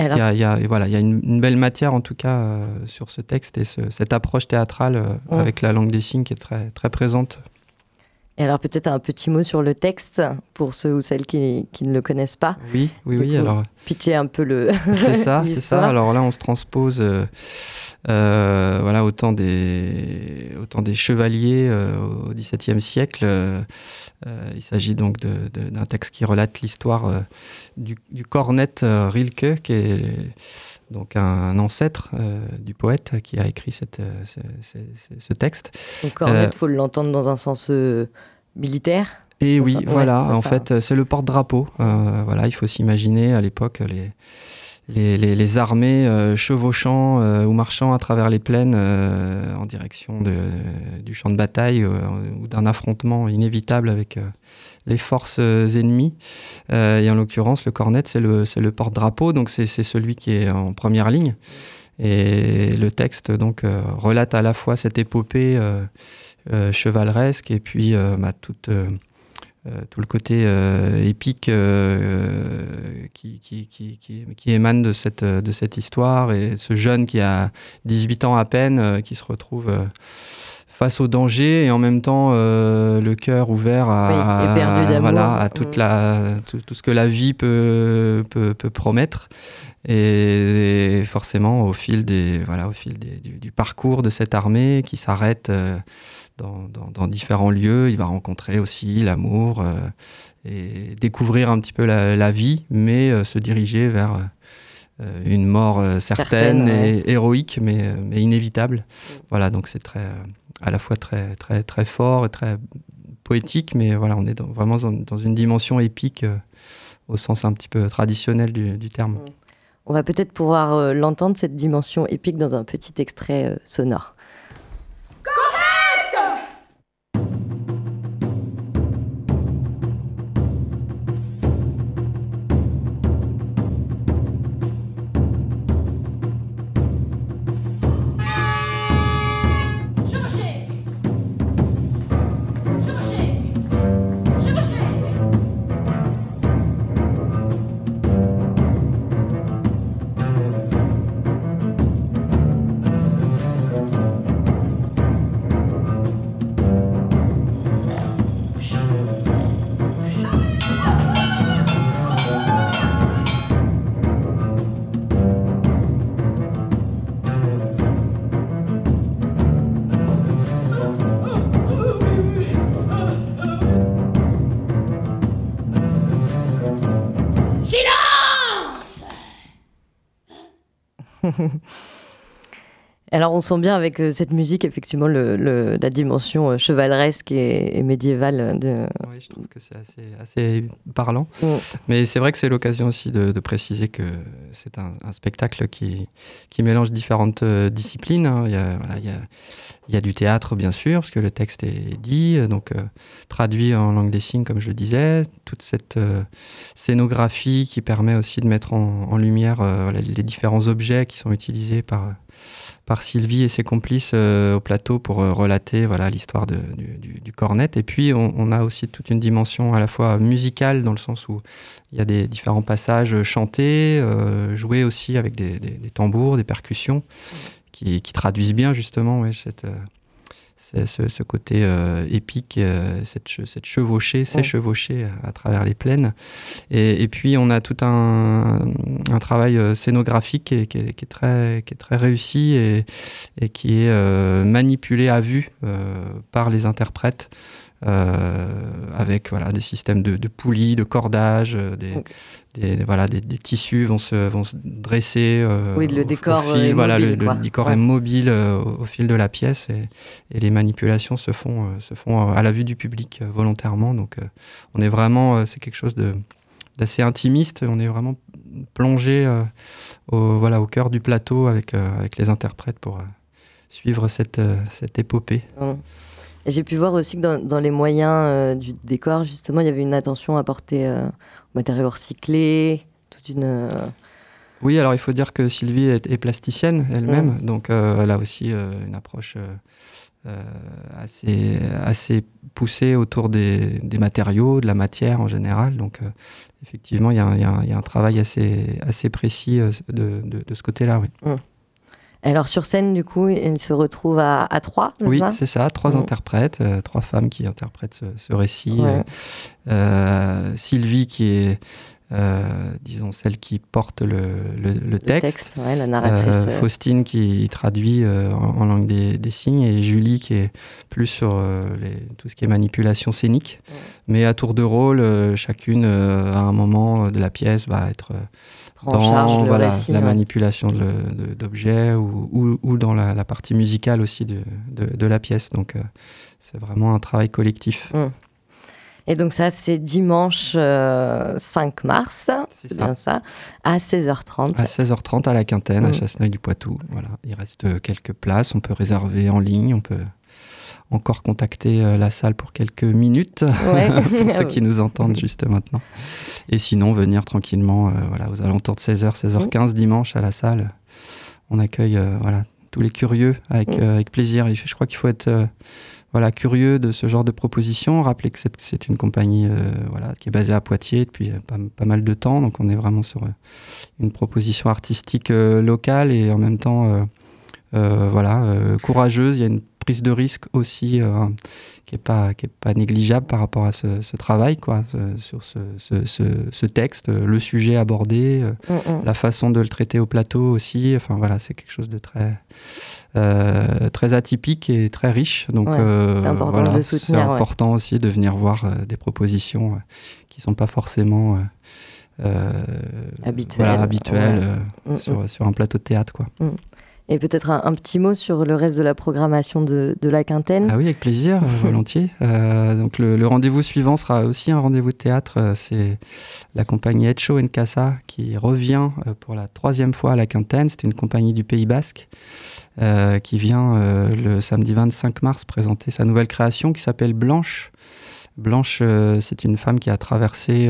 il y, a, voilà, il y a une, belle matière en tout cas sur ce texte et cette approche théâtrale mmh. avec la langue des signes qui est très, très présente. Et alors peut-être un petit mot sur le texte pour ceux ou celles qui, qui ne le connaissent pas. Oui, oui, oui. alors pitcher un peu le. C'est ça, c'est ça. Alors là, on se transpose. Euh, voilà, autant des, autant des chevaliers euh, au XVIIe siècle. Euh, il s'agit donc d'un texte qui relate l'histoire du, du, cornet Rilke, qui est donc un, ancêtre du poète qui a écrit cette, ce, texte. Donc cornet, il faut l'entendre dans un sens militaire et oui, voilà, en fait, c'est le porte-drapeau. voilà, il faut s'imaginer à l'époque les, les, armées euh, chevauchant euh, ou marchant à travers les plaines euh, en direction du champ de bataille ou d'un affrontement inévitable avec les forces ennemies. et en l'occurrence, le cornet, c'est le, le porte-drapeau, donc c'est celui qui est en première ligne. Et le texte donc relate à la fois cette épopée chevaleresque et puis bah, toute euh, tout le côté euh, épique euh, qui, qui, qui, qui, émane de cette, de cette histoire et ce jeune qui a 18 ans à peine, qui se retrouve face au danger et en même temps le cœur ouvert à, voilà, à toute mm. la, tout, ce que la vie peut, peut, peut promettre. Et, forcément, au fil, des, voilà, au fil des, du, du, parcours de cette armée qui s'arrête dans, différents lieux. Il va rencontrer aussi l'amour euh, et découvrir un petit peu la, vie, mais euh, se diriger vers euh, une mort certaine, et héroïque, mais, mais inévitable. Mm. Voilà, donc c'est très, à la fois très, très, très fort et très poétique, mais voilà, on est vraiment dans, une dimension épique au sens un petit peu traditionnel du, terme. Mm. On va peut-être pouvoir l'entendre, cette dimension épique, dans un petit extrait sonore. Alors on sent bien avec euh, cette musique effectivement le, la dimension euh, chevaleresque et, médiévale. De... Oui, je trouve que c'est assez, parlant. Mm. Mais c'est vrai que c'est l'occasion aussi de, préciser que c'est un, spectacle qui, qui mélange différentes euh, disciplines. Hein. Il, y a, du théâtre bien sûr, parce que le texte est dit, donc traduit en langue des signes comme je le disais. Toute cette scénographie qui permet aussi de mettre en, lumière les différents objets qui sont utilisés par Sylvie et ses complices euh, au plateau pour euh, relater voilà l'histoire du, cornet. Et puis on, a aussi toute une dimension à la fois musicale dans le sens où il y a des différents passages chantés, euh, joués aussi avec des, tambours, des percussions qui, traduisent bien justement ouais, cette ce, côté euh, épique, euh, cette, cette, chevauchée, ces chevauchées à travers les plaines. Et, puis on a tout un, un travail euh, scénographique qui est, qui, est, très, qui est, très, réussi et, et qui est manipulé à vue par les interprètes. Euh, avec voilà, des systèmes de, poulies, de cordage, euh, des, voilà, des, tissus vont se, vont se dresser. Euh, oui, le décor est voilà, mobile. Le, décor est mobile au, fil de la pièce et, et les manipulations se font, se font à la vue du public volontairement. Donc on est vraiment, c'est quelque chose de d'assez intimiste. On est vraiment plongé au, voilà, au cœur du plateau avec, avec les interprètes pour suivre cette, cette épopée. J'ai pu voir aussi que dans, les moyens euh, du décor, justement, il y avait une attention apportée euh, aux matériaux recyclés, toute une. Euh, Oui, alors il faut dire que Sylvie est, plasticienne elle-même, donc elle a aussi une approche assez, assez poussée autour des, des, matériaux, de la matière en général. Donc effectivement, il y, y, a un travail assez, assez précis de, de, ce côté-là. Oui. Mmh. Alors sur scène, du coup, il se retrouve à, trois, Oui, c'est ça, trois mm. interprètes, euh, trois femmes qui interprètent ce, récit. Euh, euh, Sylvie qui est, disons, celle qui porte le, texte. la narratrice. Faustine qui traduit en, langue des, signes et Julie qui est plus sur tout ce qui est manipulation scénique. Mais à tour de rôle, chacune, à un moment de la pièce, va être en charge le récit, la manipulation d'objets ou, ou, dans la, partie musicale aussi de, de, la pièce. Donc euh, c'est vraiment un travail collectif. Hum. Et donc ça, c'est dimanche 5 euh, mars, c'est bien ça, à 16h30. À 16h30 à la Quintaine, à hum. Chasseneuil-du-Poitou. Voilà. Il reste quelques places, on peut réserver en ligne, on peut encore contacter euh, la salle pour quelques minutes, pour ceux qui nous entendent juste maintenant. Et sinon, venir tranquillement euh, voilà, aux alentours de 16h, 16h15 dimanche à la salle. On accueille euh, voilà, tous les curieux avec, avec plaisir. Et je crois qu'il faut être voilà, curieux de ce genre de proposition. Rappelez que c'est une compagnie voilà, qui est basée à Poitiers depuis pas, pas, mal de temps. Donc on est vraiment sur une proposition artistique locale et en même temps voilà, courageuse. Il y a une prise de risque aussi euh, qui n'est pas, qui est pas négligeable par rapport à ce, travail, quoi, sur ce, ce, texte, le sujet abordé, euh, mm, mm. la façon de le traiter au plateau aussi. Enfin voilà, c'est quelque chose de très, euh, très atypique et très riche. Donc c'est important de soutenir. C'est important aussi de venir voir des propositions qui ne sont pas forcément habituelles, mm, sur, sur, un plateau de théâtre. Quoi. Et peut-être un, petit mot sur le reste de la programmation de, la quintaine. Ah oui, avec plaisir, volontiers. Euh, donc le, rendez-vous suivant sera aussi un rendez-vous de théâtre. Euh, c'est la compagnie Etcho Casa qui revient euh, pour la troisième fois à la quintaine. C'est une compagnie du Pays Basque qui vient le samedi 25 mars présenter sa nouvelle création qui s'appelle Blanche. Blanche, c'est une femme qui a traversé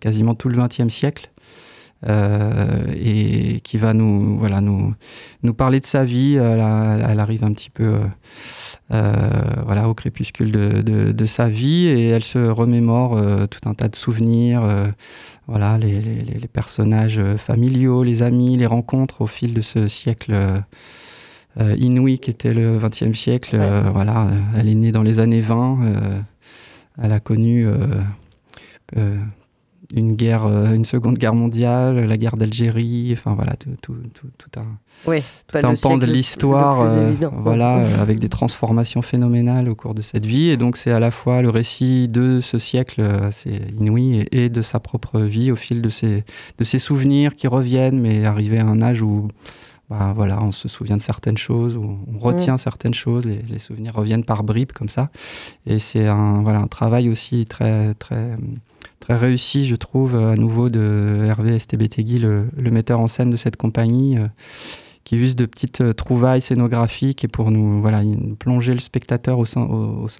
quasiment tout le XXe siècle et qui va nous, voilà, nous, nous parler de sa vie. Elle, arrive un petit peu euh, euh, voilà, au crépuscule de, de, sa vie et elle se remémore tout un tas de souvenirs, voilà, les, les, les, personnages familiaux, les amis, les rencontres au fil de ce siècle. inouï qui était le XXe siècle. voilà, elle est née dans les années 20. elle a connu une guerre, euh, une seconde guerre mondiale, la guerre d'Algérie, enfin voilà, tout, tout, tout, un, pan de l'histoire, euh, voilà, euh, avec des transformations phénoménales au cours de cette vie. Et donc c'est à la fois le récit de ce siècle assez inouï et, de sa propre vie au fil de ses, de ses souvenirs qui reviennent, mais arrivé à un âge où bah, voilà, on se souvient de certaines choses, où on retient mm. certaines choses, les, les, souvenirs reviennent par bribes comme ça. Et c'est un, voilà, un travail aussi très, très très réussi, je trouve, à nouveau de Hervé Estebetegui, le, metteur en scène de cette compagnie, euh, qui use de petites euh, trouvailles scénographiques et pour nous voilà, plonger le spectateur au sein,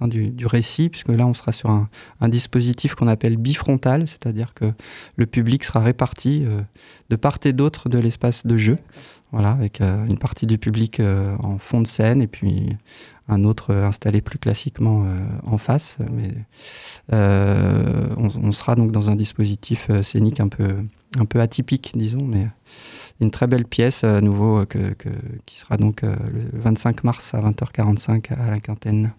du, récit, puisque là, on sera sur un, un dispositif qu'on appelle bifrontal, c'est-à-dire que le public sera réparti euh, de part et d'autre de l'espace de jeu. Voilà, avec une partie du public en fond de scène et puis un autre installé plus classiquement euh, en face. Mais euh, on, sera donc dans un dispositif euh, scénique un peu, un peu atypique, disons, mais une très belle pièce à nouveau que, qui sera donc le 25 mars à 20h45 à la Quintaine.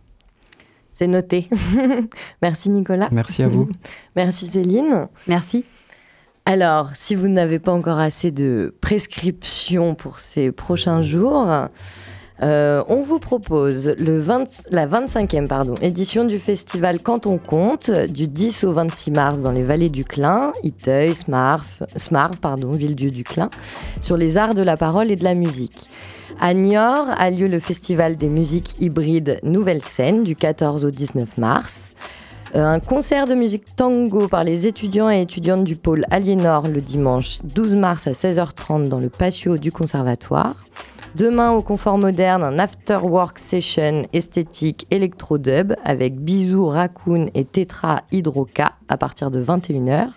C'est noté. Merci Nicolas. Merci à vous. Merci Céline. Merci. Alors, si vous n'avez pas encore assez de prescriptions pour ces prochains jours, euh, on vous propose la 25e pardon, édition du festival Quand on compte, du 10 au 26 mars dans les vallées du Clin, Iteuil, Smarv, pardon, Ville-Dieu du Clin, sur les arts de la parole et de la musique. À Niort a lieu le festival des musiques hybrides Nouvelle Scène du 14 au 19 mars. Euh, un concert de musique tango par les étudiants et étudiantes du pôle Aliénor le dimanche 12 mars à 16h30 dans le patio du conservatoire Demain, au confort moderne, un after-work session esthétique électro-dub avec Bisou, Raccoon et Tetra Hydroca à partir de 21h.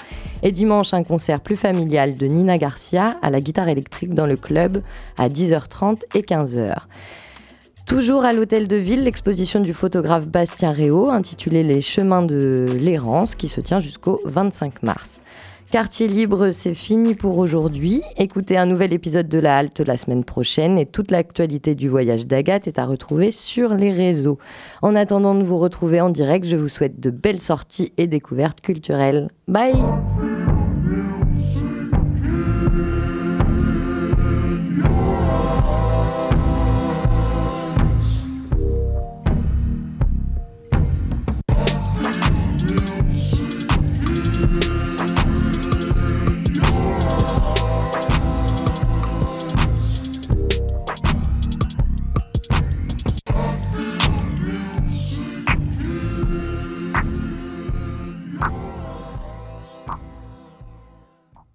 Et dimanche, un concert plus familial de Nina Garcia à la guitare électrique dans le club à 10h30 et 15h. Toujours à l'hôtel de ville, l'exposition du photographe Bastien Réau intitulée Les chemins de l'errance qui se tient jusqu'au 25 mars. Quartier libre, c'est fini pour aujourd'hui. Écoutez un nouvel épisode de La Halte la semaine prochaine et toute l'actualité du voyage d'Agathe est à retrouver sur les réseaux. En attendant de vous retrouver en direct, je vous souhaite de belles sorties et découvertes culturelles. Bye